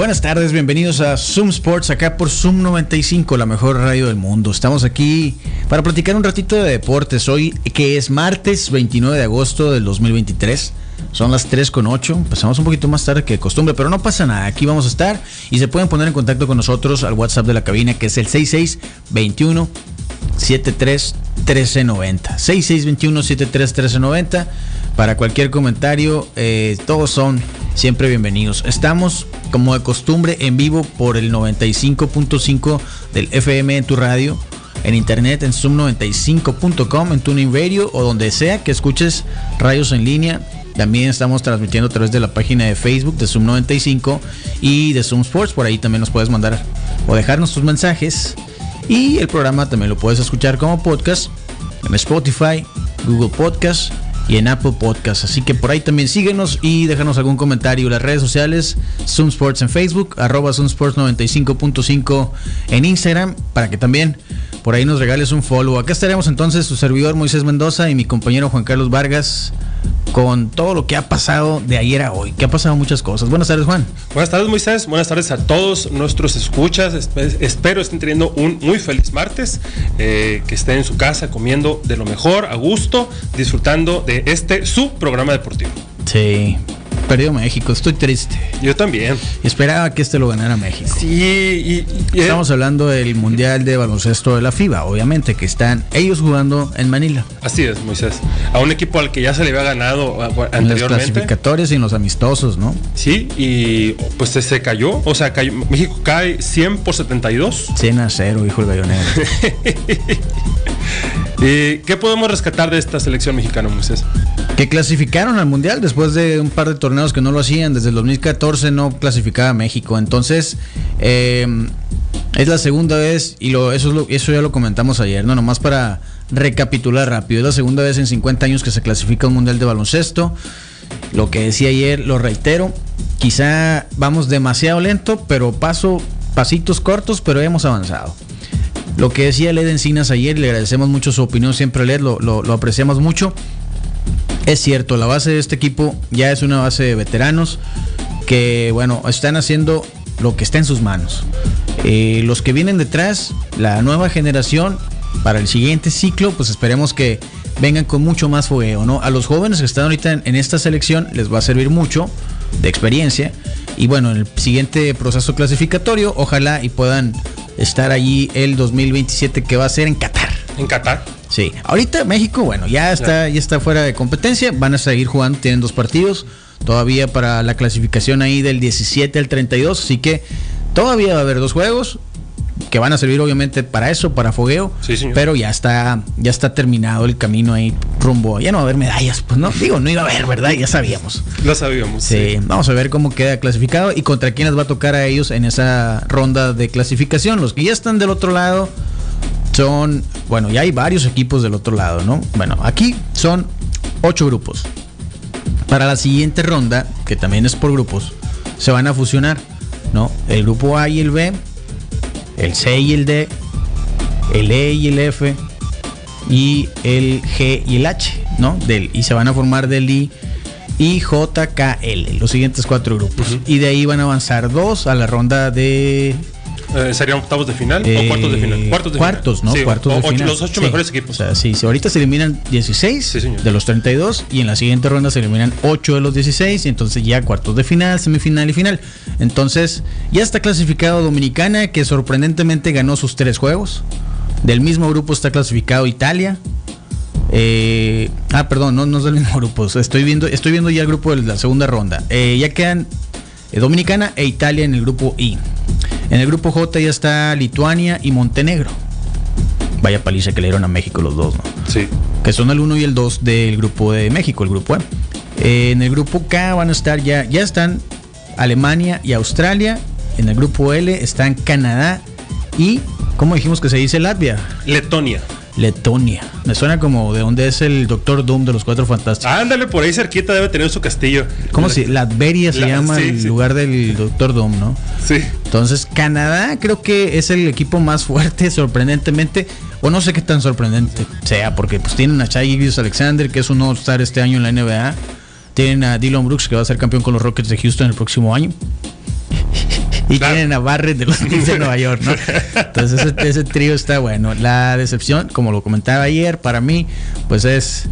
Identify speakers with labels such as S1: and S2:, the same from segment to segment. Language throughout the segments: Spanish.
S1: Buenas tardes, bienvenidos a Zoom Sports, acá por Zoom 95, la mejor radio del mundo. Estamos aquí para platicar un ratito de deportes hoy, que es martes 29 de agosto del 2023. Son las 3 con 8, empezamos un poquito más tarde que de costumbre, pero no pasa nada, aquí vamos a estar y se pueden poner en contacto con nosotros al WhatsApp de la cabina, que es el 6621 73 1390. 6621 73 1390. Para cualquier comentario, eh, todos son siempre bienvenidos. Estamos, como de costumbre, en vivo por el 95.5 del FM en tu radio, en internet en zoom95.com, en Tuning Radio o donde sea que escuches radios en línea. También estamos transmitiendo a través de la página de Facebook de Zoom 95 y de Zoom Sports. Por ahí también nos puedes mandar o dejarnos tus mensajes. Y el programa también lo puedes escuchar como podcast en Spotify, Google Podcast y en Apple Podcast. Así que por ahí también síguenos y déjanos algún comentario. Las redes sociales, Zoom Sports en Facebook, arroba Zoom Sports 95.5 en Instagram, para que también por ahí nos regales un follow. Acá estaremos entonces su servidor Moisés Mendoza y mi compañero Juan Carlos Vargas con todo lo que ha pasado de ayer a hoy, que ha pasado muchas cosas. Buenas tardes, Juan.
S2: Buenas tardes, Moisés. Buenas tardes a todos nuestros escuchas. Espero estén teniendo un muy feliz martes, eh, que estén en su casa comiendo de lo mejor, a gusto, disfrutando de este su programa deportivo.
S1: Sí, perdió México, estoy triste.
S2: Yo también.
S1: Esperaba que este lo ganara México.
S2: Sí, y,
S1: y, Estamos hablando del Mundial de Baloncesto de la FIBA, obviamente, que están ellos jugando en Manila.
S2: Así es, Moisés. A un equipo al que ya se le había ganado anteriormente.
S1: En los clasificatorios y en los amistosos, ¿no?
S2: Sí, y pues se cayó. O sea, cayó, México cae 100 por 72.
S1: 100 a 0, hijo el gallonero.
S2: ¿Y ¿Qué podemos rescatar de esta selección mexicana, Moisés?
S1: Que clasificaron al Mundial después de un par de torneos que no lo hacían. Desde el 2014 no clasificaba México. Entonces, eh, es la segunda vez, y lo, eso, ya lo comentamos ayer, ¿no? Nomás para recapitular rápido. Es la segunda vez en 50 años que se clasifica un Mundial de baloncesto. Lo que decía ayer, lo reitero. Quizá vamos demasiado lento, pero paso, pasitos cortos, pero hemos avanzado. Lo que decía Led Encinas ayer, le agradecemos mucho su opinión, siempre Led, lo, apreciamos mucho. Es cierto, la base de este equipo ya es una base de veteranos que, bueno, están haciendo lo que está en sus manos. Eh, los que vienen detrás, la nueva generación, para el siguiente ciclo, pues esperemos que vengan con mucho más fogueo, ¿no? A los jóvenes que están ahorita en, en esta selección les va a servir mucho de experiencia. Y bueno, en el siguiente proceso clasificatorio, ojalá y puedan estar allí el 2027 que va a ser en Qatar.
S2: En Qatar.
S1: Sí. Ahorita México, bueno, ya está, ya está fuera de competencia. Van a seguir jugando, tienen dos partidos todavía para la clasificación ahí del 17 al 32. Así que todavía va a haber dos juegos que van a servir obviamente para eso, para fogueo.
S2: Sí.
S1: Pero ya está, ya está terminado el camino ahí rumbo. Ya no va a haber medallas, pues no, digo, no iba a haber, ¿verdad? Ya sabíamos.
S2: Lo sabíamos.
S1: Sí. sí. Vamos a ver cómo queda clasificado y contra quién les va a tocar a ellos en esa ronda de clasificación. Los que ya están del otro lado son, bueno, ya hay varios equipos del otro lado, ¿no? Bueno, aquí son ocho grupos. Para la siguiente ronda, que también es por grupos, se van a fusionar, ¿no? El grupo A y el B, el C y el D, el E y el F y el G y el H, ¿no? Del, y se van a formar del I y JKL, los siguientes cuatro grupos. Uh -huh. Y de ahí van a avanzar dos a la ronda de
S2: eh, ¿Serían octavos de final eh, o cuartos de final?
S1: Cuartos, de cuartos
S2: final.
S1: ¿no?
S2: Sí,
S1: cuartos
S2: o,
S1: de
S2: ocho,
S1: final.
S2: Los ocho
S1: sí.
S2: mejores equipos.
S1: O sea, sí, sí, ahorita se eliminan 16
S2: sí,
S1: de los 32 y en la siguiente ronda se eliminan 8 de los 16 y entonces ya cuartos de final, semifinal y final. Entonces ya está clasificado Dominicana que sorprendentemente ganó sus tres juegos. Del mismo grupo está clasificado Italia. Eh, ah, perdón, no, no es del mismo grupo. Estoy viendo, estoy viendo ya el grupo de la segunda ronda. Eh, ya quedan Dominicana e Italia en el grupo I. En el grupo J ya está Lituania y Montenegro. Vaya paliza que le dieron a México los dos, ¿no?
S2: Sí.
S1: Que son el 1 y el 2 del grupo de México, el grupo. Eh, en el grupo K van a estar ya, ya están Alemania y Australia. En el grupo L están Canadá y, ¿cómo dijimos que se dice Latvia?
S2: Letonia.
S1: Letonia. Me suena como de donde es el Doctor Doom de los Cuatro Fantásticos.
S2: Ándale, por ahí cerquita debe tener su castillo.
S1: ¿Cómo si? Latveria se
S2: La-
S1: llama
S2: sí,
S1: el
S2: sí.
S1: lugar del Doctor Doom, ¿no?
S2: Sí.
S1: Entonces, Canadá creo que es el equipo más fuerte, sorprendentemente. O no sé qué tan sorprendente sea, porque pues tienen a Shai Gilgeous Alexander, que es un All-Star este año en la NBA. Tienen a Dylan Brooks, que va a ser campeón con los Rockets de Houston el próximo año. Y
S2: Claro.
S1: tienen a Barrett de los Knicks de Nueva York, ¿no? Entonces ese, ese trío está bueno. La decepción, como lo comentaba ayer, para mí, pues es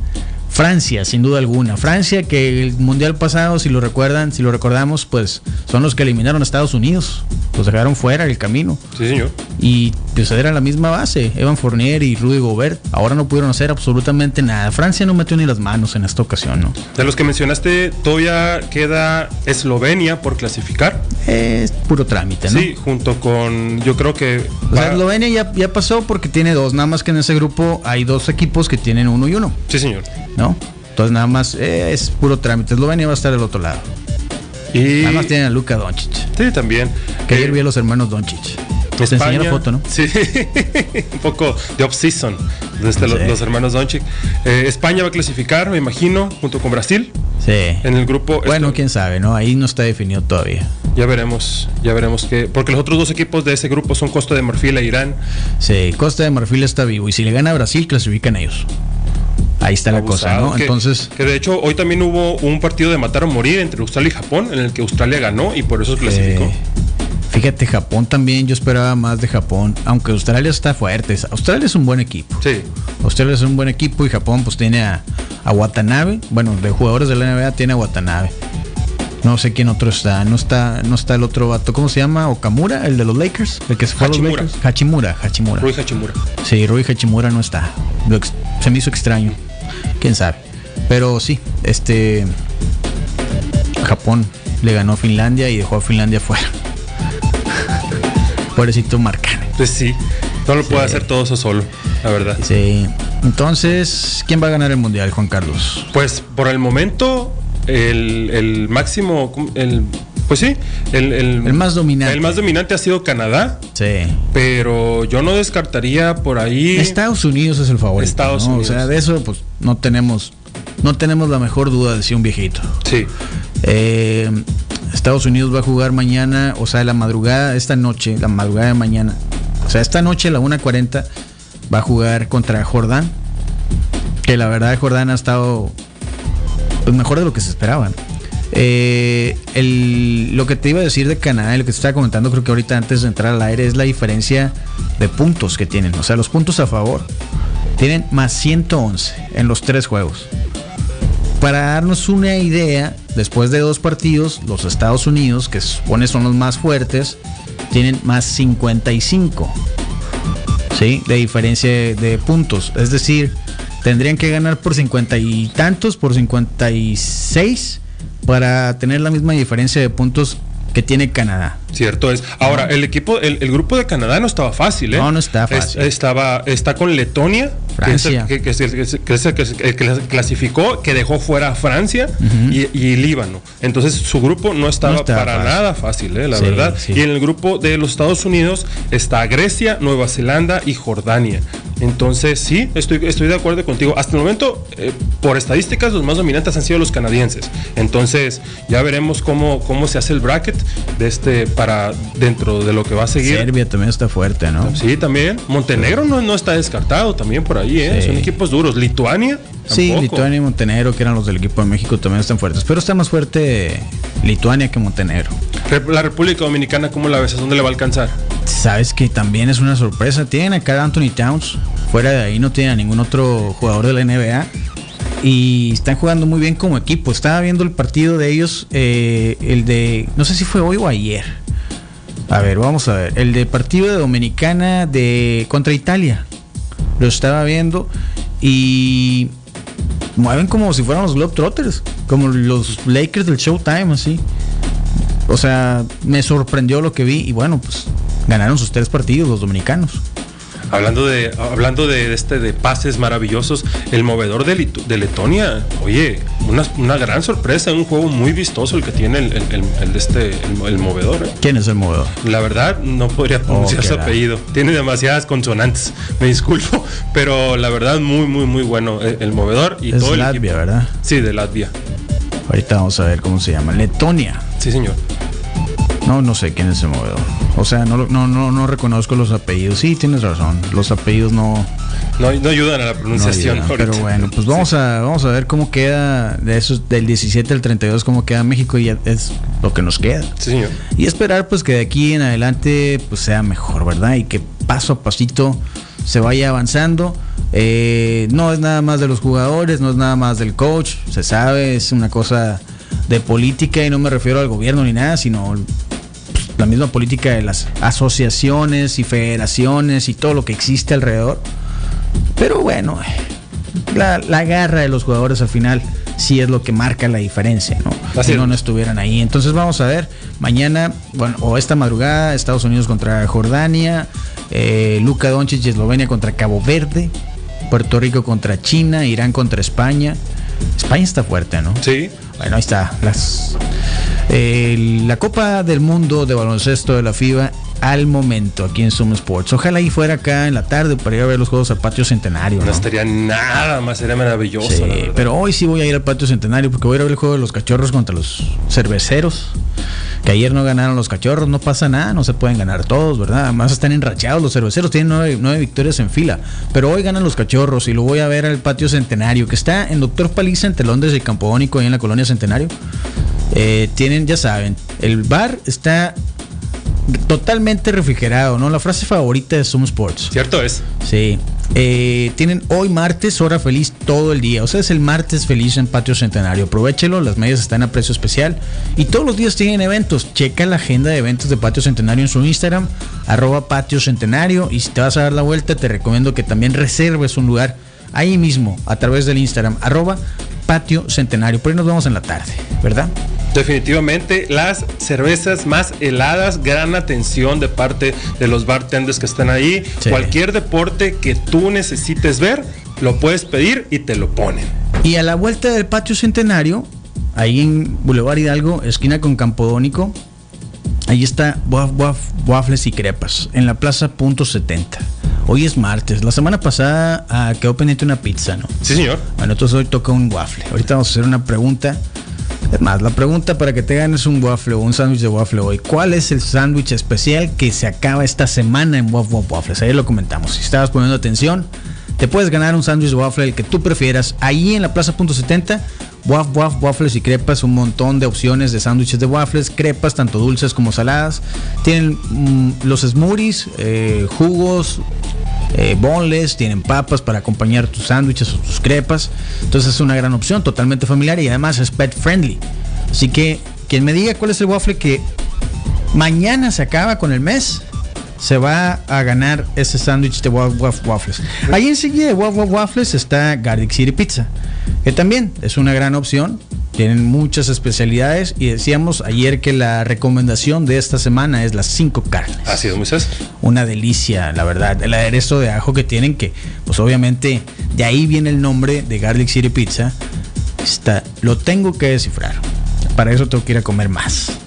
S1: Francia, sin duda alguna. Francia, que el mundial pasado, si lo recuerdan, si lo recordamos, pues son los que eliminaron a Estados Unidos. Los dejaron fuera del camino.
S2: Sí, señor.
S1: Y pues era la misma base, Evan Fournier y Rudy Gobert. Ahora no pudieron hacer absolutamente nada. Francia no metió ni las manos en esta ocasión, ¿no?
S2: De los que mencionaste, todavía queda Eslovenia por clasificar.
S1: Es puro trámite, ¿no?
S2: Sí, junto con, yo creo que...
S1: O sea, Eslovenia ya, ya pasó porque tiene dos, nada más que en ese grupo hay dos equipos que tienen uno y uno,
S2: Sí, señor.
S1: ¿no? Entonces nada más eh, es puro trámite. Eslovenia va a estar del otro lado.
S2: Y...
S1: Nada más tienen a Luka Doncic.
S2: Sí, también.
S1: Que
S2: Eh,
S1: ayer vi a los hermanos Doncic. Te enseñé la foto, ¿no?
S2: Sí, un poco de off-season de este, los, hermanos Doncic. Eh, España va a clasificar, me imagino, junto con Brasil
S1: Sí.
S2: en el grupo.
S1: Bueno,
S2: Esto-
S1: quién sabe, ¿no? Ahí no está definido todavía.
S2: Ya veremos, ya veremos que. Porque los otros dos equipos de ese grupo son Costa de Marfil e Irán.
S1: Sí, Costa de Marfil está vivo y si le gana a Brasil, clasifican ellos. Ahí está la cosa, ¿no?
S2: que-
S1: Entonces,
S2: Que de hecho, hoy también hubo un partido de matar o morir entre Australia y Japón, en el que Australia ganó y por eso clasificó.
S1: eh, fíjate, Japón también, yo esperaba más de Japón, aunque Australia está fuerte. Australia es un buen equipo.
S2: Sí.
S1: Australia es un buen equipo y Japón pues tiene a, a Watanabe. Bueno, de jugadores de la NBA tiene a Watanabe. No sé quién otro está. No está, no está el otro vato. ¿Cómo se llama? Okamura, el de los Lakers. El que se fue a los
S2: Hachimura.
S1: Lakers. Hachimura, Hachimura.
S2: Rui Hachimura.
S1: Sí, Rui Hachimura no está. Se me hizo extraño. Quién sabe. Pero sí, este. Japón le ganó a Finlandia y dejó a Finlandia fuera. Pobrecito Marcane.
S2: Pues sí, no lo puede
S1: Sí.
S2: hacer todo eso solo, la verdad.
S1: Sí. Entonces, ¿quién va a ganar el mundial, Juan Carlos?
S2: Pues por el momento, el, el máximo, el, pues sí, el,
S1: El más dominante.
S2: El más dominante ha sido Canadá,
S1: Sí.
S2: pero yo no descartaría por ahí.
S1: Estados Unidos es el favorito.
S2: Estados
S1: ¿no?
S2: Unidos.
S1: O sea, de eso, pues no tenemos, no tenemos la mejor duda de si un viejito.
S2: Sí,
S1: Eh, Estados Unidos va a jugar mañana, o sea, la madrugada, esta noche, la madrugada de mañana. O sea, esta noche la 1.40 va a jugar contra Jordán. Que la verdad Jordán ha estado pues, mejor de lo que se esperaba. Eh, el- lo que te iba a decir de Canadá y lo que te estaba comentando creo que ahorita antes de entrar al aire es la diferencia de puntos que tienen. O sea, los puntos a favor. Tienen más 111 en los tres juegos. Para darnos una idea, después de dos partidos, los Estados Unidos, que supone son los más fuertes, tienen más 55. ¿Sí? De diferencia de, de puntos. Es decir, tendrían que ganar por 50 y tantos, por 56, para tener la misma diferencia de puntos que tiene Canadá.
S2: cierto es. Ahora, el equipo, el, el grupo de Canadá no estaba fácil, ¿eh?
S1: No, no está
S2: Es-
S1: fácil.
S2: estaba, está con Letonia,
S1: Francia.
S2: que, es el- que- es el- clasificó, que dejó fuera a Francia y, y Líbano. Entonces su grupo no estaba
S1: No estaba
S2: para
S1: fácil.
S2: nada fácil, ¿eh? la
S1: Sí,
S2: verdad.
S1: sí.
S2: Y en el grupo de los Estados Unidos está Grecia, Nueva Zelanda y Jordania. Entonces sí, estoy, estoy de acuerdo contigo. Hasta el momento, eh, por estadísticas, los más dominantes han sido los canadienses. Entonces ya veremos cómo, cómo se hace el bracket de este para dentro de lo que va a seguir.
S1: Serbia también está fuerte, ¿no?
S2: Sí, también. Montenegro no, no está descartado también por ahí, ¿eh?
S1: Sí.
S2: Son equipos duros. Lituania.
S1: Sí. Lituania y Montenegro, que eran los del equipo de México, también están fuertes. Pero está más fuerte Lituania que Montenegro.
S2: La República Dominicana, ¿cómo la ves? ¿A dónde le va a alcanzar?
S1: Sabes que también es una sorpresa. Tienen acá a Anthony Towns. Fuera de ahí no tienen a ningún otro jugador de la NBA. Y están jugando muy bien como equipo. Estaba viendo el partido de ellos, eh, el de, no sé si fue hoy o ayer. A ver, vamos a ver. El de partido de Dominicana de contra Italia. Lo estaba viendo y mueven como si fueran los Globetrotters, como los Lakers del Showtime, así. O sea, me sorprendió lo que vi y bueno, pues ganaron sus tres partidos los dominicanos.
S2: Hablando de, hablando de este de pases maravillosos, el movedor de, de Letonia, oye, una, una, gran sorpresa, un juego muy vistoso el que tiene el, el, el este, el, movedor. ¿eh?
S1: ¿Quién es el movedor?
S2: La verdad, no podría pronunciar oh, su apellido. Tiene demasiadas consonantes, me disculpo, pero la verdad, muy, muy, muy bueno el, movedor y
S1: es
S2: todo
S1: Latvia, ¿verdad?
S2: Sí, de Latvia.
S1: Ahorita vamos a ver cómo se llama. Letonia.
S2: Sí, señor.
S1: No, no sé quién es el movedor. O sea, no, no, no, no reconozco los apellidos. Sí, tienes razón. Los apellidos no.
S2: No, no ayudan a la pronunciación.
S1: pero bueno, pues vamos, a, vamos a ver cómo queda de esos, del 17 al 32, cómo queda México y es lo que nos queda.
S2: Sí, señor.
S1: Y esperar pues que de aquí en adelante pues sea mejor, ¿verdad? Y que paso a pasito se vaya avanzando. Eh, no es nada más de los jugadores, no es nada más del coach, se sabe, es una cosa de política y no me refiero al gobierno ni nada, sino la misma política de las asociaciones y federaciones y todo lo que existe alrededor. Pero bueno, la, garra de los jugadores al final sí es lo que marca la diferencia, ¿no? Si no, no estuvieran ahí. Entonces vamos a ver, mañana, bueno, o esta madrugada, Estados Unidos contra Jordania, eh, Luka Doncic y Eslovenia contra Cabo Verde, Puerto Rico contra China, Irán contra España. España está fuerte, ¿no?
S2: Sí.
S1: Bueno, ahí está. Las, la Copa del Mundo de baloncesto de la FIBA al momento aquí en Zoom Sports. Ojalá y fuera acá en la tarde para ir a ver los juegos al patio centenario.
S2: No, estaría nada más, sería maravilloso.
S1: pero hoy sí voy a ir al patio centenario porque voy a ir a ver el juego de los cachorros contra los cerveceros. Que ayer no ganaron los cachorros, no pasa nada, no se pueden ganar todos, ¿verdad? Además están enrachados los cerveceros, tienen nueve, nueve victorias en fila. Pero hoy ganan los cachorros y lo voy a ver al patio centenario, que está en Doctor Paliza entre Londres y Campo Único, ahí en la colonia Centenario. Eh, tienen, ya saben, el bar está totalmente refrigerado, ¿no? La frase favorita de Zoom Sports.
S2: Cierto es.
S1: Sí. Eh, tienen hoy martes hora feliz todo el día. O sea, es el martes feliz en Patio Centenario. Aprovechelo, las medias están a precio especial. Y todos los días tienen eventos. Checa la agenda de eventos de Patio Centenario en su Instagram, arroba Patio Centenario. Y si te vas a dar la vuelta, te recomiendo que también reserves un lugar ahí mismo, a través del Instagram, arroba Patio Centenario. Por ahí nos vemos en la tarde, ¿verdad?
S2: Definitivamente las cervezas más heladas, gran atención de parte de los bartenders que están ahí. Cualquier deporte que tú necesites ver, lo puedes pedir y te lo ponen.
S1: Y a la vuelta del patio centenario, ahí en Boulevard Hidalgo, esquina con Campodónico, ahí está Waffles y Crepas, en la plaza punto 70. Hoy es martes. La semana pasada ah, quedó pendiente una pizza, ¿no?
S2: Sí, señor.
S1: Bueno, entonces hoy toca un waffle. Ahorita vamos a hacer una pregunta es más, la pregunta para que te ganes un waffle o un sándwich de waffle hoy, ¿cuál es el sándwich especial que se acaba esta semana en Waf Waf Waffles? Ahí lo comentamos. Si estabas poniendo atención, te puedes ganar un sándwich de waffle, el que tú prefieras, ahí en la Plaza Punto 70. Waf Waf Waffles y crepas, un montón de opciones de sándwiches de waffles, crepas tanto dulces como saladas. Tienen mm, los smoothies, eh, jugos, eh, tienen papas para acompañar tus sándwiches o tus crepas. Entonces es una gran opción, totalmente familiar y además es pet friendly. Así que quien me diga cuál es el waffle que mañana se acaba con el mes, se va a ganar ese sándwich de Waf Waffles. Ahí enseguida de Waf Waffles está Garlic City Pizza, que también es una gran opción tienen muchas especialidades y decíamos ayer que la recomendación de esta semana es las cinco carnes.
S2: Así es, Moisés.
S1: Una delicia, la verdad. El aderezo de ajo que tienen, que pues obviamente de ahí viene el nombre de Garlic City Pizza. Está, lo tengo que descifrar. Para eso tengo que ir a comer más.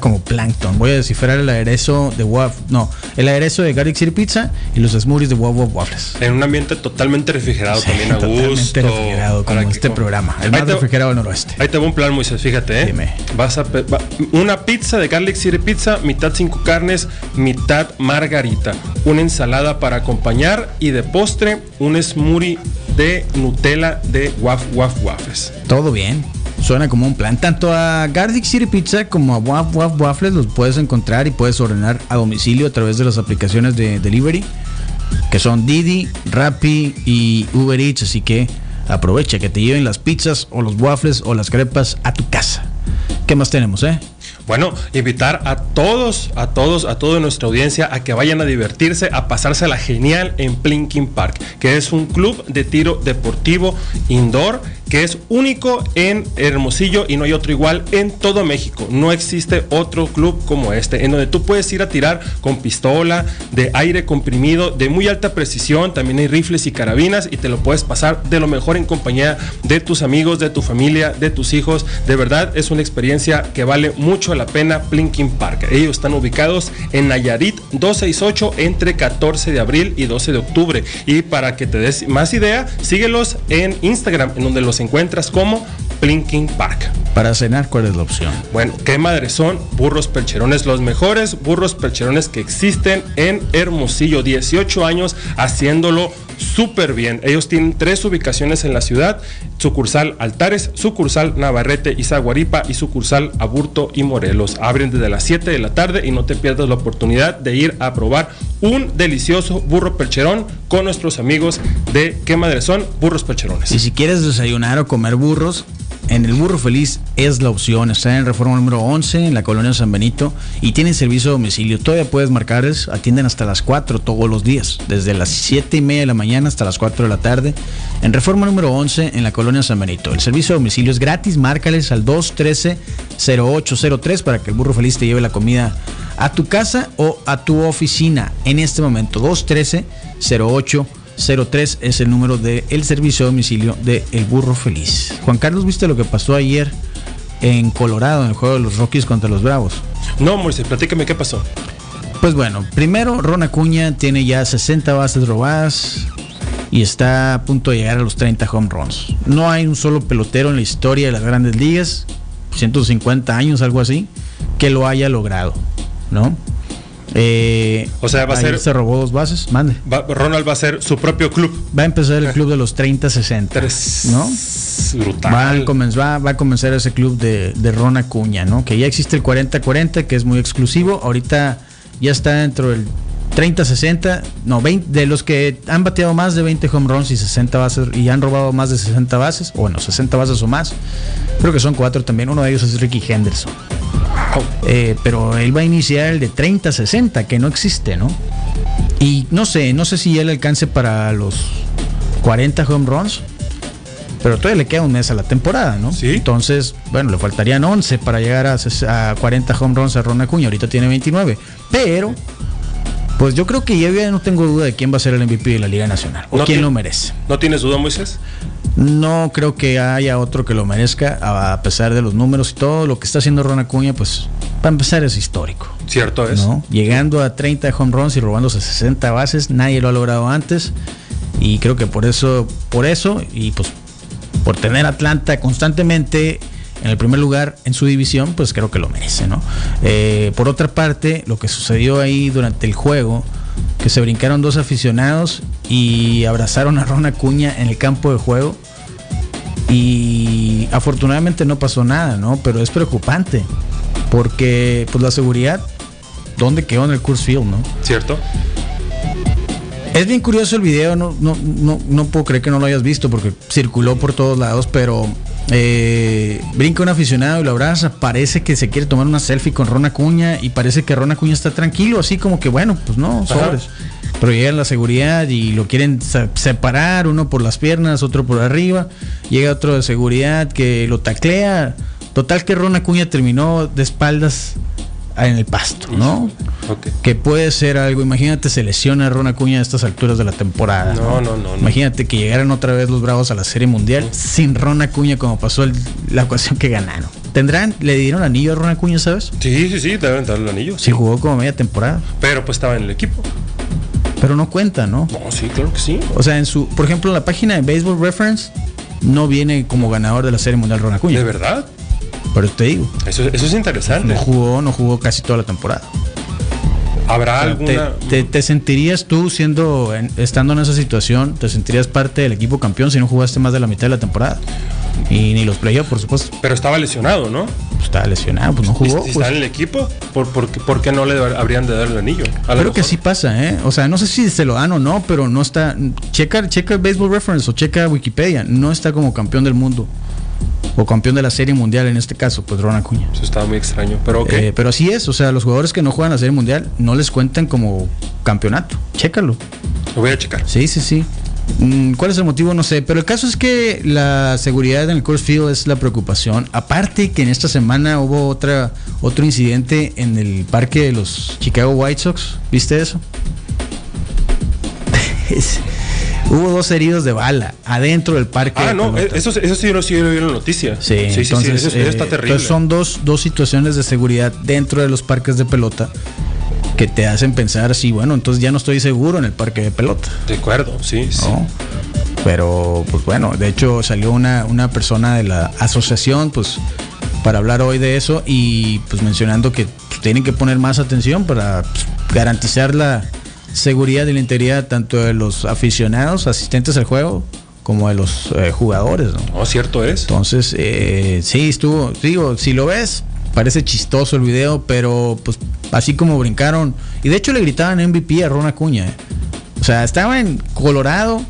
S1: Como plankton. Voy a descifrar el aderezo de Waf, no, el aderezo de Garlic City Pizza y los smoothies de Waf Waf Waffles.
S2: En un ambiente totalmente refrigerado también a totalmente gusto.
S1: refrigerado como este programa, el más refrigerado del noroeste.
S2: Ahí te un plan, Moisés, fíjate, ¿eh? Dime. Vas a una pizza de Garlic City Pizza, mitad cinco carnes, mitad margarita, una ensalada para acompañar y de postre un smoothie de Nutella de Waf Waf Waffles.
S1: Todo bien. Suena como un plan. Tanto a Garlic City Pizza como a Waf Waf Waffles los puedes encontrar y puedes ordenar a domicilio a través de las aplicaciones de delivery que son Didi, Rappi y Uber Eats. Así que aprovecha que te lleven las pizzas o los waffles o las crepas a tu casa. ¿Qué más tenemos, eh?
S2: Bueno, invitar a todos, a todos, a toda nuestra audiencia a que vayan a divertirse, a pasársela genial en Plinking Park, que es un club de tiro deportivo indoor que es único en Hermosillo y no hay otro igual en todo México. No existe otro club como este, en donde tú puedes ir a tirar con pistola, de aire comprimido, de muy alta precisión, también hay rifles y carabinas y te lo puedes pasar de lo mejor en compañía de tus amigos, de tu familia, de tus hijos. De verdad es una experiencia que vale mucho la pena Plinking Park. Ellos están ubicados en Nayarit 268 entre 14 de abril y 12 de octubre. Y para que te des más idea, síguelos en Instagram, en donde los encuentras como Plinking Park.
S1: Para cenar, ¿cuál es la opción?
S2: Bueno, qué madre son burros percherones, los mejores burros percherones que existen en Hermosillo. 18 años haciéndolo súper bien. Ellos tienen tres ubicaciones en la ciudad: sucursal Altares, sucursal Navarrete y Zaguaripa y sucursal Aburto y Morelos. Abren desde las 7 de la tarde y no te pierdas la oportunidad de ir a probar un delicioso burro percherón con nuestros amigos de qué madre son burros percherones.
S1: Y si quieres desayunar o comer burros, en el Burro Feliz es la opción. Está en reforma número 11 en la colonia San Benito y tienen servicio a domicilio. Todavía puedes marcarles, atienden hasta las 4 todos los días, desde las 7 y media de la mañana hasta las 4 de la tarde. En reforma número 11 en la colonia San Benito. El servicio a domicilio es gratis. Márcales al 213-0803 para que el Burro Feliz te lleve la comida a tu casa o a tu oficina en este momento. 213-0803. 03 es el número del el servicio a domicilio de El Burro Feliz. Juan Carlos, ¿viste lo que pasó ayer en Colorado en el juego de los Rockies contra los Bravos?
S2: No, Moisés, platícame qué pasó.
S1: Pues bueno, primero Ron Acuña tiene ya 60 bases robadas y está a punto de llegar a los 30 home runs. No hay un solo pelotero en la historia de las grandes ligas, 150 años, algo así, que lo haya logrado, ¿no? Eh,
S2: O sea, va a ser-
S1: Se robó dos bases, mande.
S2: Va- Ronald va a ser su propio club.
S1: Va a empezar el club de los 30-60,
S2: Tres.
S1: ¿no?
S2: Brutal.
S1: Va a, comenzar, va, a comenzar ese club de, de Ron Acuña, ¿no? Que ya existe el 40-40, que es muy exclusivo. Ahorita ya está dentro del 30-60, no, 20, de los que han bateado más de 20 home runs y 60 bases y han robado más de 60 bases, bueno, 60 bases o más. Creo que son cuatro también. Uno de ellos es Ricky Henderson. Eh, pero él va a iniciar el de 30-60, que no existe, ¿no? Y no sé, no sé si él alcance para los 40 home runs, pero todavía le queda un mes a la temporada, ¿no?
S2: Sí.
S1: Entonces, bueno, le faltarían 11 para llegar a, a 40 home runs a Ron Acuña, ahorita tiene 29, pero pues yo creo que ya no tengo duda de quién va a ser el MVP de la Liga Nacional, o
S2: No
S1: quién lo merece.
S2: ¿No tienes duda, Moisés?
S1: No creo que haya otro que lo merezca, a pesar de los números y todo lo que está haciendo Ron Acuña, pues para empezar es histórico.
S2: Cierto es.
S1: ¿no? Llegando a 30 home runs y robándose 60 bases, nadie lo ha logrado antes. Y creo que por eso, por eso, y pues por tener Atlanta constantemente en el primer lugar en su división, pues creo que lo merece, ¿no? Eh, por otra parte, lo que sucedió ahí durante el juego, que se brincaron dos aficionados y abrazaron a Ron Acuña en el campo de juego. Y afortunadamente no pasó nada, ¿no? Pero es preocupante. Porque pues la seguridad, ¿dónde quedó en el Coors Field, no?
S2: ¿Cierto?
S1: Es bien curioso el video, no, no, no, no puedo creer que no lo hayas visto porque circuló por todos lados, pero eh, brinca un aficionado y lo abraza, parece que se quiere tomar una selfie con Ron Acuña y parece que Ron Acuña está tranquilo, así como que bueno, pues no, sobres. Pero llega la seguridad y lo quieren se- separar, uno por las piernas, otro por arriba, llega otro de seguridad que lo taclea, total que Ron Acuña terminó de espaldas en el pasto, ¿no? Que puede ser algo. Imagínate, se lesiona Ron Acuña a estas alturas de la temporada.
S2: No, no, no, no.
S1: Imagínate que llegaran otra vez los Bravos a la Serie Mundial sin Ron Acuña como pasó el- la ocasión que ganaron. ¿Tendrán? ¿Le dieron anillo a Ron Acuña, sabes?
S2: Sí, sí, sí, deben darle el anillo.
S1: Sí, jugó como media temporada.
S2: Pero pues estaba en el equipo.
S1: Pero no cuenta, ¿no?
S2: No, sí, claro que sí.
S1: O sea, en su, por ejemplo, en la página de Baseball Reference no viene como ganador de la Serie Mundial Ron Acuña.
S2: ¿De verdad?
S1: Pero te digo,
S2: Eso, eso es interesante.
S1: no jugó, no jugó casi toda la temporada.
S2: ¿Habrá alguna...?
S1: te, te- te sentirías tú siendo en- estando en esa situación, te sentirías parte del equipo campeón si no jugaste más de la mitad de la temporada. Y ni los playoffs, por supuesto.
S2: Pero estaba lesionado, ¿no?
S1: Pues estaba lesionado, pues no
S2: ¿Y
S1: jugó.
S2: si
S1: pues.
S2: está en el equipo? ¿Por, por, qué- por qué no le habrían de dar el anillo?
S1: Creo que sí pasa, ¿eh? O sea, no sé si se lo dan o no, pero no está. Checa, checa Baseball Reference o checa Wikipedia. No está como campeón del mundo. O campeón de la Serie Mundial en este caso, pues Ron Acuña.
S2: Eso estaba muy extraño. Pero ok.
S1: Eh, pero así es, o sea, los jugadores que no juegan la Serie Mundial no les cuentan como campeonato. Chécalo.
S2: lo voy a checar.
S1: Sí, sí, sí. Mm, ¿Cuál es el motivo? No sé, pero el caso es que la seguridad en el Coors Field es la preocupación. Aparte que en esta semana hubo otra otro incidente en el parque de los Chicago White Sox. ¿Viste eso? hubo dos heridos de bala adentro del parque.
S2: Ah, no, eso, eso sí, yo sí lo vi en la noticia.
S1: Sí, sí, sí, eso, está eh, terrible. Entonces son dos, dos situaciones de seguridad dentro de los parques de pelota que te hacen pensar, sí, bueno, entonces ya no estoy seguro en el parque de pelota.
S2: De acuerdo, sí, sí.
S1: Pero, pues bueno, de hecho salió una, una persona de la asociación, pues, para hablar hoy de eso y pues mencionando que pues, tienen que poner más atención para pues, garantizar la seguridad y la integridad tanto de los aficionados, asistentes al juego, como de los eh, jugadores, ¿no?
S2: Oh, cierto es.
S1: Entonces, eh, sí, estuvo, digo, si lo ves, parece chistoso el video, pero pues así como brincaron. Y de hecho le gritaban MVP a Ron Acuña. ¿eh? O sea, estaba en Colorado,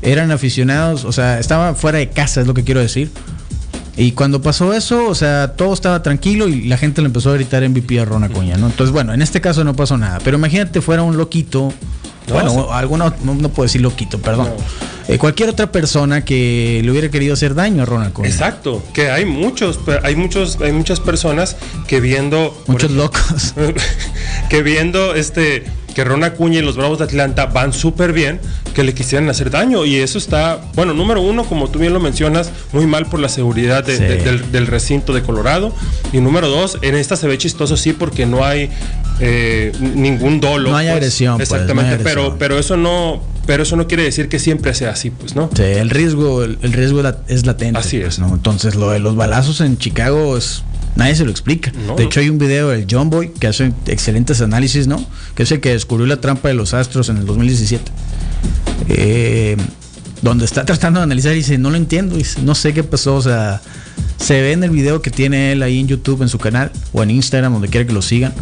S1: eran aficionados, o sea, estaba fuera de casa, es lo que quiero decir. Y cuando pasó eso, o sea, todo estaba tranquilo y la gente le empezó a gritar MVP a Ron Acuña, ¿no? Entonces, bueno, en este caso no pasó nada. Pero imagínate fuera un loquito bueno, no, puedo decir loquito, perdón. Eh, cualquier otra persona que le hubiera querido hacer daño a Ronald Koeman.
S2: Exacto, que hay muchos, hay muchos, hay muchas personas que viendo.
S1: Muchos locos.
S2: que viendo este que Ron Acuña y los Bravos de Atlanta van súper bien, que le quisieran hacer daño. Y eso está, bueno, número uno, como tú bien lo mencionas, muy mal por la seguridad del, recinto de Colorado. Y número dos, en esta se ve chistoso, sí, porque no hay eh, ningún dolo.
S1: No hay pues. agresión.
S2: Pues, exactamente, pero, pero eso no pero eso no quiere decir que siempre sea así, pues, ¿no?
S1: Sí, el riesgo, el, riesgo es latente.
S2: Así
S1: pues,
S2: es.
S1: ¿no? Entonces, lo de los balazos en Chicago es Nadie se lo explica. de hecho, hay un video del John Boy que hace excelentes análisis, ¿no? Que es el que descubrió la trampa de los astros en el 2017. Eh, donde está tratando de analizar y dice, no lo entiendo, no sé qué pasó, o sea, se ve en el video que tiene él ahí en YouTube, en su canal, o en Instagram, donde quiera que lo sigan.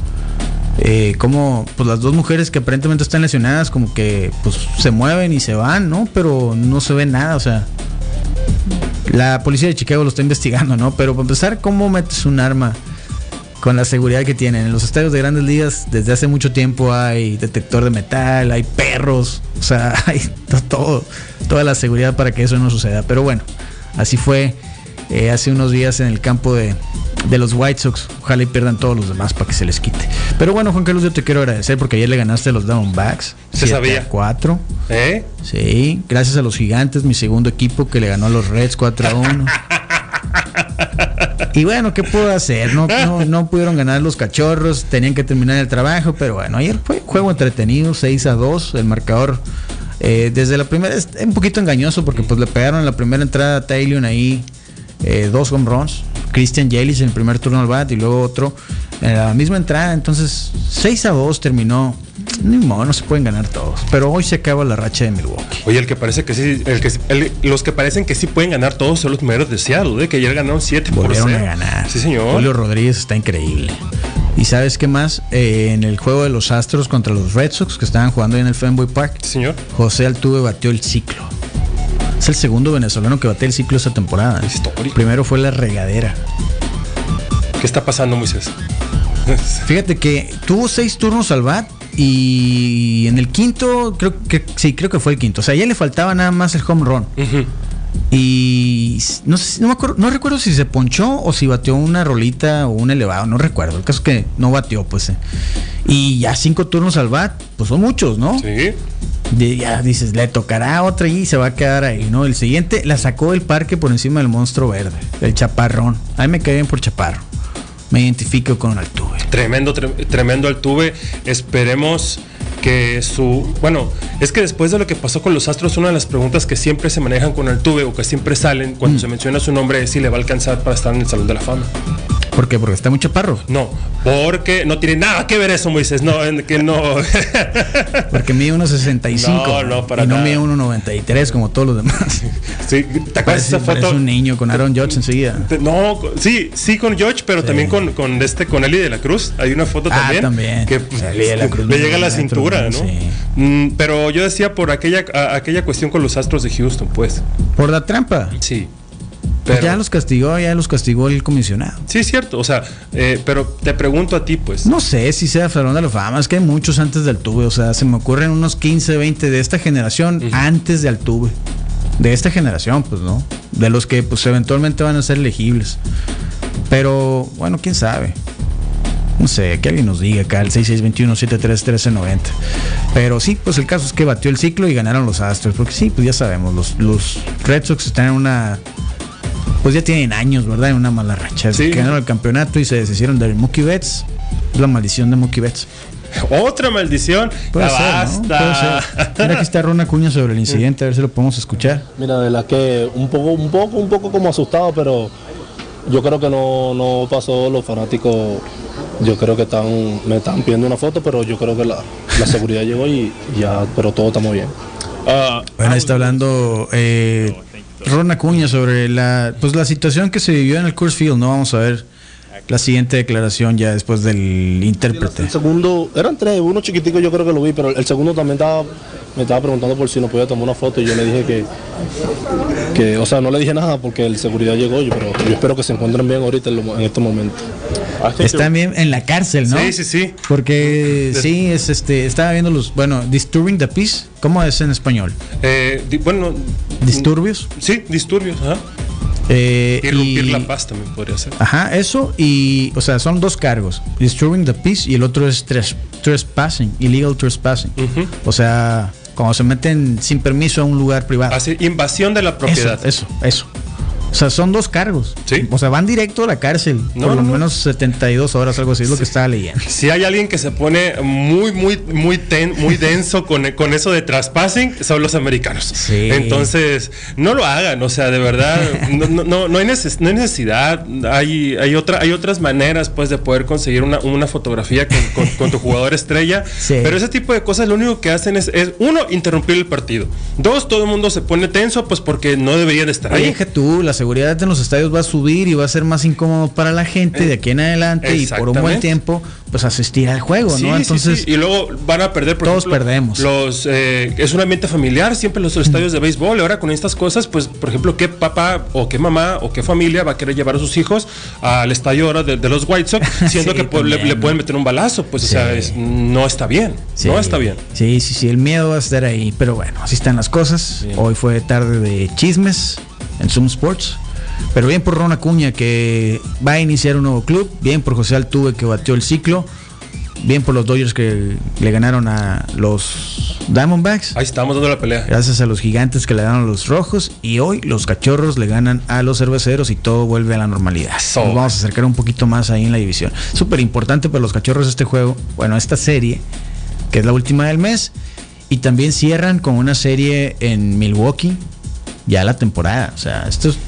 S1: Eh, como pues las dos mujeres que aparentemente están lesionadas como que pues se mueven y se van, ¿no? Pero no se ve nada, o sea, la policía de Chicago lo está investigando, ¿no? Pero para empezar, ¿cómo metes un arma con la seguridad que tienen? En los estadios de grandes ligas desde hace mucho tiempo hay detector de metal, hay perros, o sea, hay todo, toda la seguridad para que eso no suceda. Pero bueno, así fue eh, hace unos días en el campo de, de los White Sox. Ojalá y pierdan todos los demás para que se les quite. Pero bueno, Juan Carlos, yo te quiero agradecer porque ayer le ganaste a los Downbacks.
S2: Se sabía.
S1: 4.
S2: ¿Eh?
S1: Sí, gracias a los Gigantes, mi segundo equipo que le ganó a los Reds 4 a 1. y bueno, ¿qué puedo hacer? No, no, pudieron ganar los cachorros, tenían que terminar el trabajo, pero bueno, ayer fue juego entretenido, 6 a 2, el marcador. Eh, desde la primera es un poquito engañoso porque pues le pegaron la primera entrada a Taylor ahí eh, dos home runs. Christian Yelich en el primer turno al bat y luego otro en la misma entrada. Entonces, 6 a 2 terminó. Ni modo, no se pueden ganar todos. Pero hoy se acaba la racha de Milwaukee.
S2: Oye, el que parece que sí, el que, los que parecen que sí pueden ganar todos son los primeros de Seattle, ¿eh? que ayer ganaron 7
S1: por a ganar.
S2: Sí, señor.
S1: Julio Rodríguez está increíble. ¿Y sabes qué más? Eh, en el juego de los Astros contra los Red Sox que estaban jugando ahí en el Fenway Park,
S2: señor.
S1: José Altuve batió el ciclo. Es el segundo venezolano que bate el ciclo esta temporada.
S2: Histórico.
S1: Primero fue la regadera.
S2: ¿Qué está pasando, Moisés?
S1: Fíjate que tuvo seis turnos al bat y en el quinto, creo que sí, creo que fue el quinto. O sea, ya le faltaba nada más el home run. Y no, sé, no, no recuerdo si se ponchó o si batió una rolita o un elevado, no recuerdo. El caso es que no batió, pues. Eh. Y ya cinco turnos al bat, pues son muchos, ¿no?
S2: Sí
S1: ya dices, le tocará otra y se va a quedar ahí, ¿no? El siguiente la sacó del parque por encima del monstruo verde, el chaparrón. A mí me cae bien por chaparro. Me identifico con Altuve.
S2: Tremendo, tremendo Altuve. Esperemos que su. Bueno, es que después de lo que pasó con los Astros, una de las preguntas que siempre se manejan con Altuve o que siempre salen cuando mm. se menciona su nombre es si le va a alcanzar para estar en el Salón de la Fama.
S1: ¿Por qué? Porque está muy chaparro.
S2: No, porque no tiene nada que ver eso, Moisés. No, que no.
S1: porque mide 1.65. No, no, para Y no mide 1.93 como todos los demás.
S2: Sí, ¿te acuerdas esa foto?
S1: Un niño con Aaron Judge enseguida.
S2: No, sí, sí con Judge, pero también con, con este, con Eli de la Cruz. Hay una foto ah, también.
S1: también.
S2: Que pues, de la Cruz le llega a la cintura, ¿no? Sí. Mm, pero yo decía por aquella, aquella cuestión con los Astros de Houston, pues.
S1: ¿Por la trampa?
S2: Sí.
S1: Pues ya los castigó, ya los castigó el comisionado.
S2: Sí, es cierto. O sea, eh, pero te pregunto a ti, pues.
S1: No sé si sea Salón de la Fama, es que hay muchos antes de Altuve. O sea, se me ocurren unos 15, 20 de esta generación antes de Altuve. De esta generación, pues, ¿no? De los que, pues, eventualmente van a ser elegibles. Pero, bueno, quién sabe. No sé, que alguien nos diga acá, el 6621-731390. Pero sí, pues el caso es que batió el ciclo y ganaron los Astros. Porque sí, pues ya sabemos, los, los Red Sox están en una pues ya tienen años, ¿verdad? En una mala racha. Sí. Ganaron el campeonato y se deshicieron de Mookie Betts. La maldición de Mookie Betts.
S2: Otra maldición.
S1: Puede ser, basta. Mira, aquí está Rona Cuña sobre el incidente, a ver si lo podemos escuchar.
S3: Mira, de la que un poco, un poco, un poco como asustado, pero yo creo que no, no pasó los fanáticos. Yo creo que están, me están pidiendo una foto, pero yo creo que la, la seguridad llegó y ya, pero todo está muy bien.
S1: Uh, bueno, ahí está hablando eh, Ron Acuña sobre la, pues la situación que se vivió en el Coors Field, ¿no? Vamos a ver la siguiente declaración ya después del intérprete.
S3: El segundo, eran tres, uno chiquitico yo creo que lo vi, pero el segundo también estaba, me estaba preguntando por si no podía tomar una foto y yo le dije que, que o sea, no le dije nada porque el seguridad llegó, yo, pero yo espero que se encuentren bien ahorita en, en este momento.
S1: Están bien en la cárcel, ¿no?
S2: Sí, sí, sí.
S1: Porque sí, es este, estaba viendo los, bueno, Disturbing the Peace, ¿cómo es en español?
S2: Eh, di, bueno.
S1: ¿Disturbios?
S2: Sí, disturbios, ajá.
S1: Eh,
S2: y, la paz también podría ser.
S1: Ajá, eso y, o sea, son dos cargos, disturbing the peace y el otro es tres, trespassing, illegal trespassing. Uh -huh. O sea, cuando se meten sin permiso a un lugar privado.
S2: Así, invasión de la propiedad.
S1: Eso, eso, eso. O sea, son dos cargos.
S2: Sí.
S1: O sea, van directo a la cárcel.
S2: No,
S1: por lo
S2: no, no.
S1: menos 72 horas, algo así, es lo que estaba leyendo.
S2: Si hay alguien que se pone muy, muy, muy, ten, muy denso con, con eso de trespassing, son los americanos.
S1: Sí.
S2: Entonces, no lo hagan. O sea, de verdad, no, no, no, hay, neces no hay necesidad. Hay, hay, otra, hay otras maneras, pues, de poder conseguir una, una fotografía con, con, con, tu jugador estrella.
S1: Sí.
S2: Pero ese tipo de cosas lo único que hacen es, es, uno, interrumpir el partido. Dos, todo el mundo se pone tenso, pues, porque no debería de estar ahí.
S1: Oye, tú, la seguridad en los estadios va a subir y va a ser más incómodo para la gente
S2: Eh,
S1: de aquí en adelante y por un buen tiempo pues asistir al juego,
S2: sí,
S1: ¿no?
S2: Entonces sí, sí. y luego van a perder por
S1: todos
S2: ejemplo,
S1: perdemos.
S2: Los eh, es un ambiente familiar, siempre los estadios de béisbol, y ahora con estas cosas, pues por ejemplo, qué papá o qué mamá o qué familia va a querer llevar a sus hijos al estadio ahora de, de los White Sox, siendo que pues, le, le, pueden meter un balazo, pues o sea, es, no está bien, no está bien.
S1: Sí, sí, sí, el miedo va a estar ahí, pero bueno, así están las cosas. Bien. Hoy fue tarde de chismes en Zoom Sports. Pero bien por Ron Acuña que va a iniciar un nuevo club, bien por José Altuve que batió el ciclo, bien por los Dodgers que le ganaron a los Diamondbacks.
S2: Ahí estamos dando la pelea.
S1: Gracias a los gigantes que le ganaron a los rojos y hoy los cachorros le ganan a los cerveceros y todo vuelve a la normalidad.
S2: So.
S1: Nos vamos a acercar un poquito más ahí en la división. Súper importante para los cachorros este juego, bueno, esta serie, que es la última del mes, y también cierran con una serie en Milwaukee ya la temporada. O sea, estos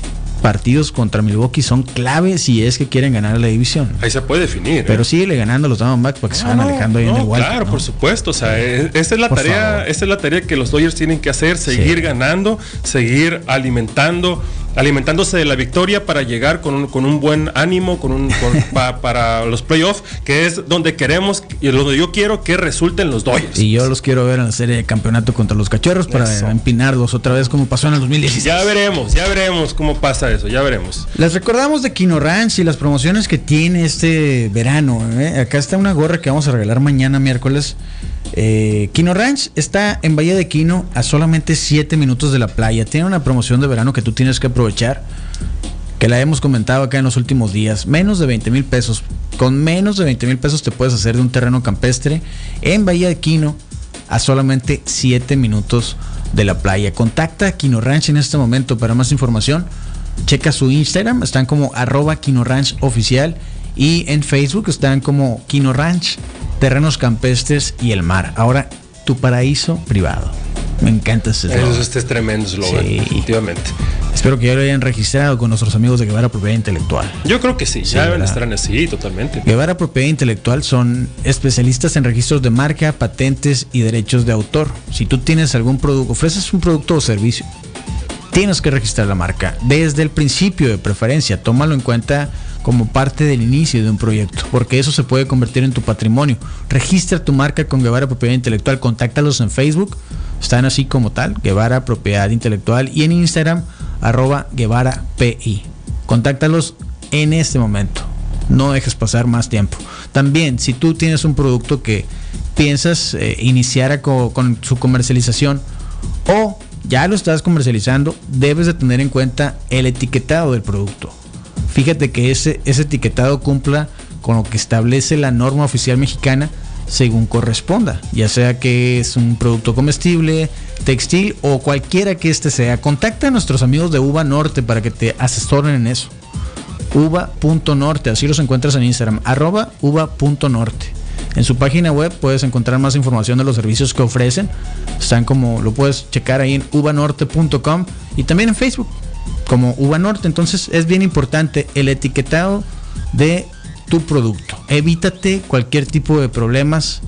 S1: partidos contra Milwaukee son claves si es que quieren ganar la división.
S2: Ahí se puede definir.
S1: Pero ¿eh? sigue ganando los Diamondbacks para que no, se van alejando ahí
S2: no,
S1: en el Walter,
S2: Claro,
S1: ¿no?
S2: por supuesto. O sea, esa es la por tarea, favor. esa es la tarea que los Dodgers tienen que hacer, seguir sí. ganando, seguir alimentando alimentándose de la victoria para llegar con un, con un buen ánimo, con un con, pa, para los playoffs, que es donde queremos y donde yo quiero que resulten los Dodgers.
S1: Y yo los quiero ver en la serie de campeonato contra los cachorros para eso. empinarlos otra vez como pasó en el 2016.
S2: Ya veremos, ya veremos cómo pasa eso, ya veremos.
S1: Les recordamos de Kino Ranch y las promociones que tiene este verano. ¿eh? Acá está una gorra que vamos a regalar mañana miércoles. Eh, Kino Ranch está en Bahía de Quino a solamente 7 minutos de la playa. Tiene una promoción de verano que tú tienes que aprovechar. Que la hemos comentado acá en los últimos días. Menos de 20 mil pesos. Con menos de 20 mil pesos te puedes hacer de un terreno campestre en Bahía de Quino a solamente 7 minutos de la playa. Contacta a Kino Ranch en este momento para más información. Checa su Instagram, están como arroba Kino Ranch oficial. Y en Facebook están como Kino Ranch, terrenos campestres y el mar. Ahora, tu paraíso privado. Me encanta ese
S2: Eso este es tremendo eslogan, sí. definitivamente.
S1: Espero que ya lo hayan registrado con nuestros amigos de Guevara Propiedad Intelectual.
S2: Yo creo que sí, sí ya deben estar en así, totalmente.
S1: Guevara Propiedad Intelectual son especialistas en registros de marca, patentes y derechos de autor. Si tú tienes algún producto, ofreces un producto o servicio, tienes que registrar la marca desde el principio de preferencia. Tómalo en cuenta como parte del inicio de un proyecto, porque eso se puede convertir en tu patrimonio. Registra tu marca con Guevara Propiedad Intelectual, contáctalos en Facebook, están así como tal, Guevara Propiedad Intelectual, y en Instagram, arroba Guevara PI. Contáctalos en este momento. No dejes pasar más tiempo. También, si tú tienes un producto que piensas eh, iniciar con, con su comercialización o ya lo estás comercializando, debes de tener en cuenta el etiquetado del producto. Fíjate que ese, ese etiquetado cumpla con lo que establece la norma oficial mexicana según corresponda, ya sea que es un producto comestible, textil o cualquiera que este sea. Contacta a nuestros amigos de Uva Norte para que te asesoren en eso. Uva.norte, así los encuentras en Instagram, arroba uva.norte. En su página web puedes encontrar más información de los servicios que ofrecen. Están como, lo puedes checar ahí en uvanorte.com y también en Facebook como Uva Norte. Entonces es bien importante el etiquetado de tu producto. Evítate cualquier tipo de problemas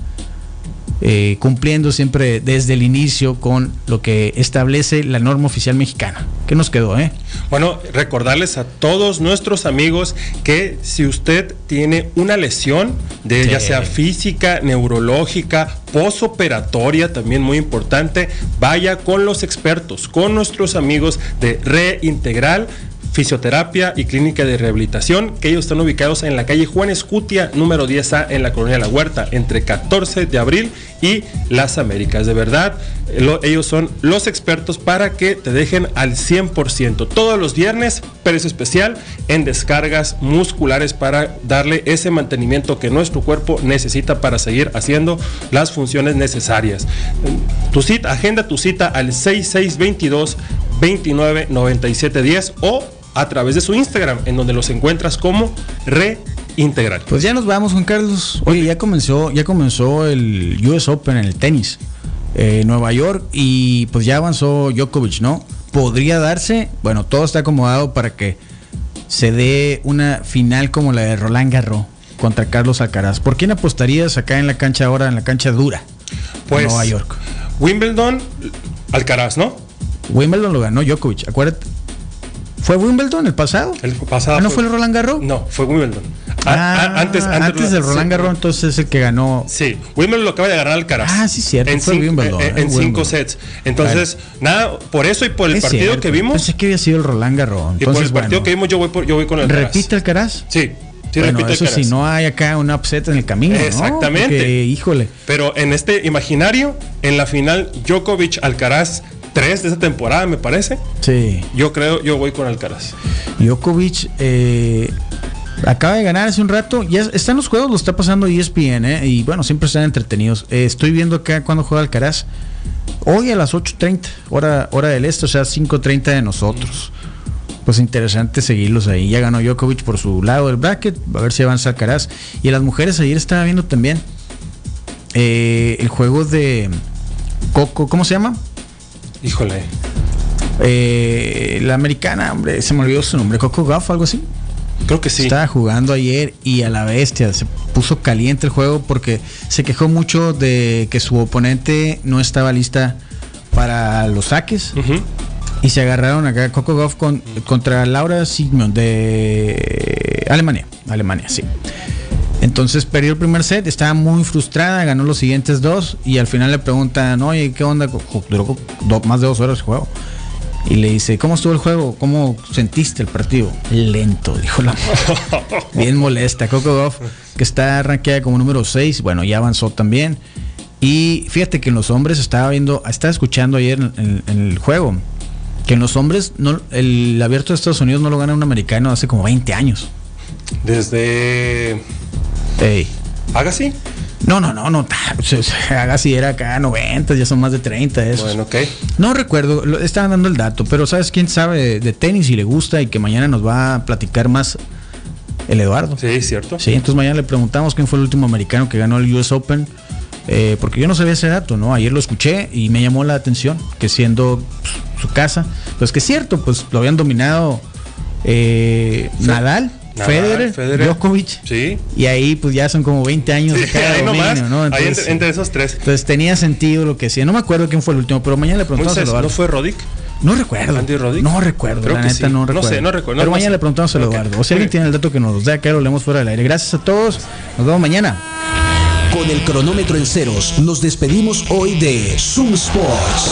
S1: eh, cumpliendo siempre desde el inicio con lo que establece la norma oficial mexicana. ¿Qué nos quedó, eh?
S2: Bueno, recordarles a todos nuestros amigos que si usted tiene una lesión, de,
S1: Sí.
S2: ya sea física, neurológica, posoperatoria, también muy importante, vaya con los expertos, con nuestros amigos de Reintegral Fisioterapia y Clínica de Rehabilitación, que ellos están ubicados en la calle Juan Escutia, número 10A, en la colonia La Huerta, entre 14 de abril y Las Américas. De verdad, lo- ellos son los expertos para que te dejen al 100%. Todos los viernes, precio especial en descargas musculares para darle ese mantenimiento que nuestro cuerpo necesita para seguir haciendo las funciones necesarias. Tu cita, agenda tu cita al 6622 29 97 10 o a través de su Instagram, en donde los encuentras como Reintegral.
S1: Pues ya nos vamos, Juan Carlos. Oye, ya comenzó, ya comenzó el US Open en el tenis. eh, Nueva York y pues ya avanzó Djokovic, ¿no? Podría darse, bueno, todo está acomodado para que se dé una final como la de Roland Garros contra Carlos Alcaraz. ¿Por quién apostarías acá en la cancha ahora, en la cancha dura?
S2: Pues
S1: Nueva York.
S2: Wimbledon, Alcaraz, ¿no?
S1: Wimbledon lo ganó Djokovic, acuérdate. ¿Fue Wimbledon el pasado?
S2: El pasado
S1: ¿Ah, no fue el Roland Garros?
S2: No, fue Wimbledon. A-
S1: Ah,
S2: a- antes,
S1: antes, del Roland
S2: sí.
S1: Garros, entonces es el que ganó.
S2: Sí, Wimbledon lo acaba de ganar Alcaraz.
S1: Ah, sí, cierto,
S2: En,
S1: fue
S2: cinco,
S1: Wimbledon,
S2: eh,
S1: eh,
S2: en
S1: Wimbledon.
S2: cinco sets. Entonces, nada, por eso y por el
S1: Es
S2: partido
S1: cierto,
S2: que vimos,
S1: Pensé que había sido el Roland Garros.
S2: y por
S1: Entonces,
S2: el partido que vimos, yo voy, por, yo voy con Alcaraz.
S1: ¿Repite Alcaraz?
S2: Sí, sí,
S1: bueno, eso si no hay acá una upset en el camino, ¿no?
S2: Exactamente.
S1: Porque, híjole.
S2: Pero en este imaginario, en la final, Djokovic Alcaraz 3 de esta temporada, me parece.
S1: Sí.
S2: Yo creo, yo voy con Alcaraz.
S1: Djokovic eh, acaba de ganar hace un rato. Ya están los juegos, lo está pasando ESPN, ¿eh? Y bueno, siempre están entretenidos. Eh, estoy viendo acá cuando juega Alcaraz. Hoy a las 8.30, hora, hora del este, o sea, 5.30 de nosotros. Pues interesante seguirlos ahí. Ya ganó Djokovic por su lado del bracket. A ver si avanza Alcaraz. Y a las mujeres ayer estaba viendo también eh, el juego de Coco. ¿Cómo se llama?
S2: Híjole.
S1: Eh, la americana, hombre, se me olvidó su nombre. Coco Gauff, algo así.
S2: Creo que sí.
S1: Estaba jugando ayer y a la bestia se puso caliente el juego porque se quejó mucho de que su oponente no estaba lista para los saques y se agarraron acá Coco Goff con, contra Laura Sigmund de Alemania, Alemania, sí. Entonces perdió el primer set, estaba muy frustrada, ganó los siguientes dos y al final le preguntan, oye, ¿qué onda? Duró más de dos horas el juego. Y le dice, ¿cómo estuvo el juego? ¿Cómo sentiste el partido? Lento, dijo la mujer. Bien molesta. Coco Goff, que está rankeada como número 6, bueno, ya avanzó también. Y fíjate que en los hombres estaba viendo, estaba escuchando ayer en el juego, que en los hombres no, el abierto de Estados Unidos no lo gana un americano hace como 20 años.
S2: Desde.
S1: Ey.
S2: Agassi.
S1: No, no, no, no. se- Haga si era acá 90, ya son más de 30 esos.
S2: Bueno, ok.
S1: No recuerdo, lo- estaban dando el dato, pero ¿sabes quién sabe de, tenis y le gusta y que mañana nos va a platicar más? El Eduardo.
S2: Sí, cierto.
S1: Sí, entonces mañana le preguntamos quién fue el último americano que ganó el US Open. eh, porque yo no sabía ese dato, ¿no? Ayer lo escuché y me llamó la atención que siendo su casa, pues que es cierto, pues lo habían dominado eh, Nadal, Federer,
S2: Federer.
S1: Djokovic.
S2: Sí.
S1: Y ahí pues ya son como 20 años de
S2: Sí,
S1: cada
S2: ahí
S1: dominio,
S2: nomás.
S1: ¿no?
S2: ahí
S1: Entonces,
S2: entre, entre esos tres.
S1: entonces tenía sentido lo que decía. No me acuerdo quién fue el último, pero mañana le preguntamos a Eduardo.
S2: ¿no fue Rodic?
S1: No recuerdo.
S2: Andy Roddick?
S1: No recuerdo,
S2: Creo
S1: la
S2: que
S1: neta
S2: sí.
S1: no
S2: No
S1: recuerdo.
S2: sé, no recuerdo,
S1: Pero
S2: no
S1: mañana
S2: sé.
S1: le preguntamos a
S2: Ok.
S1: Eduardo. O si
S2: Muy
S1: alguien tiene el dato que nos dé acá, lo leemos fuera del aire. Gracias a todos. Nos vemos mañana.
S4: Con el cronómetro en ceros, nos despedimos hoy de Zoom Sports.